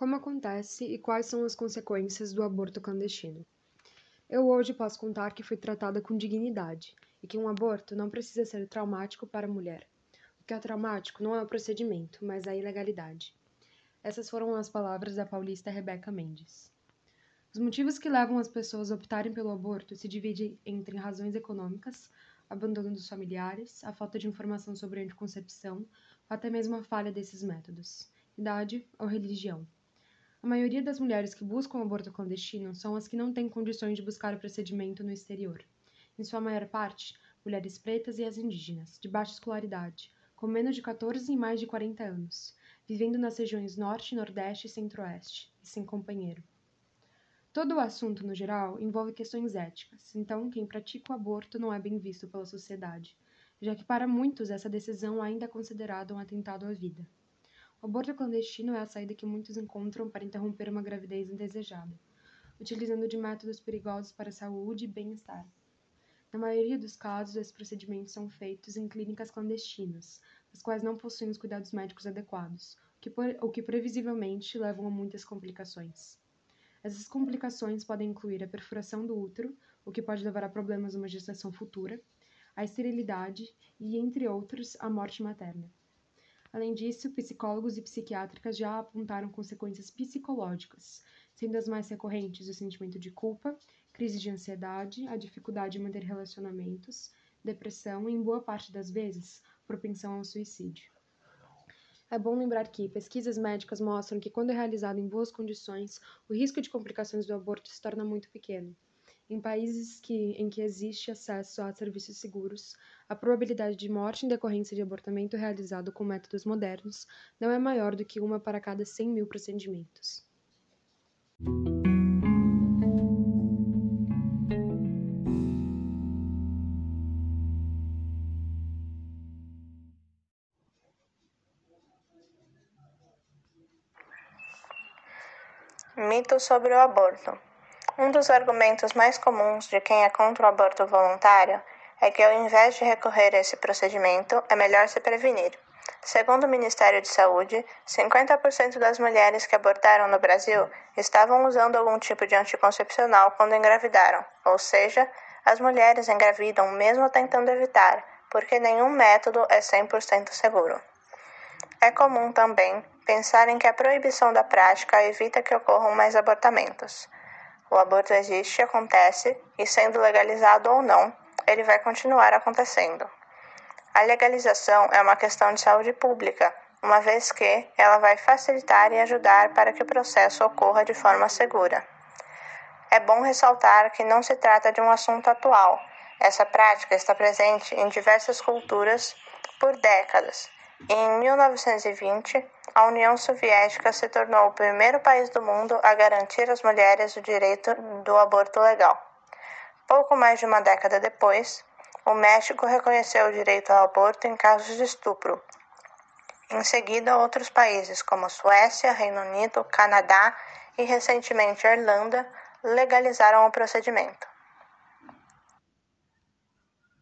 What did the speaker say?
Como acontece e quais são as consequências do aborto clandestino? Eu hoje posso contar que fui tratada com dignidade e que um aborto não precisa ser traumático para a mulher. O que é traumático não é o procedimento, mas a ilegalidade. Essas foram as palavras da paulista Rebeca Mendes. Os motivos que levam as pessoas a optarem pelo aborto se dividem entre razões econômicas, abandono dos familiares, a falta de informação sobre anticoncepção, ou até mesmo a falha desses métodos, idade ou religião. A maioria das mulheres que buscam o aborto clandestino são as que não têm condições de buscar o procedimento no exterior. Em sua maior parte, mulheres pretas e as indígenas, de baixa escolaridade, com menos de 14 e mais de 40 anos, vivendo nas regiões Norte, Nordeste e Centro-Oeste, e sem companheiro. Todo o assunto, no geral, envolve questões éticas, então quem pratica o aborto não é bem visto pela sociedade, já que para muitos essa decisão ainda é considerada um atentado à vida. O aborto clandestino é a saída que muitos encontram para interromper uma gravidez indesejada, utilizando de métodos perigosos para a saúde e bem-estar. Na maioria dos casos, esses procedimentos são feitos em clínicas clandestinas, as quais não possuem os cuidados médicos adequados, o que, o que previsivelmente levam a muitas complicações. Essas complicações podem incluir a perfuração do útero, o que pode levar a problemas numa gestação futura, a esterilidade e, entre outros, a morte materna. Além disso, psicólogos e psiquiátricas já apontaram consequências psicológicas, sendo as mais recorrentes o sentimento de culpa, crise de ansiedade, a dificuldade em manter relacionamentos, depressão e, em boa parte das vezes, propensão ao suicídio. É bom lembrar que pesquisas médicas mostram que, quando é realizado em boas condições, o risco de complicações do aborto se torna muito pequeno. Em países que, em que existe acesso a serviços seguros, a probabilidade de morte em decorrência de abortamento realizado com métodos modernos não é maior do que uma para cada 100 mil procedimentos. Mito sobre o aborto. Um dos argumentos mais comuns de quem é contra o aborto voluntário é que, ao invés de recorrer a esse procedimento, é melhor se prevenir. Segundo o Ministério de Saúde, 50% das mulheres que abortaram no Brasil estavam usando algum tipo de anticoncepcional quando engravidaram, ou seja, as mulheres engravidam mesmo tentando evitar, porque nenhum método é 100% seguro. É comum também pensar em que a proibição da prática evita que ocorram mais abortamentos. O aborto existe, acontece, e sendo legalizado ou não, ele vai continuar acontecendo. A legalização é uma questão de saúde pública, uma vez que ela vai facilitar e ajudar para que o processo ocorra de forma segura. É bom ressaltar que não se trata de um assunto atual. Essa prática está presente em diversas culturas por décadas. Em 1920, a União Soviética se tornou o primeiro país do mundo a garantir às mulheres o direito do aborto legal. Pouco mais de uma década depois, o México reconheceu o direito ao aborto em casos de estupro. Em seguida, outros países como Suécia, Reino Unido, Canadá e recentemente Irlanda legalizaram o procedimento.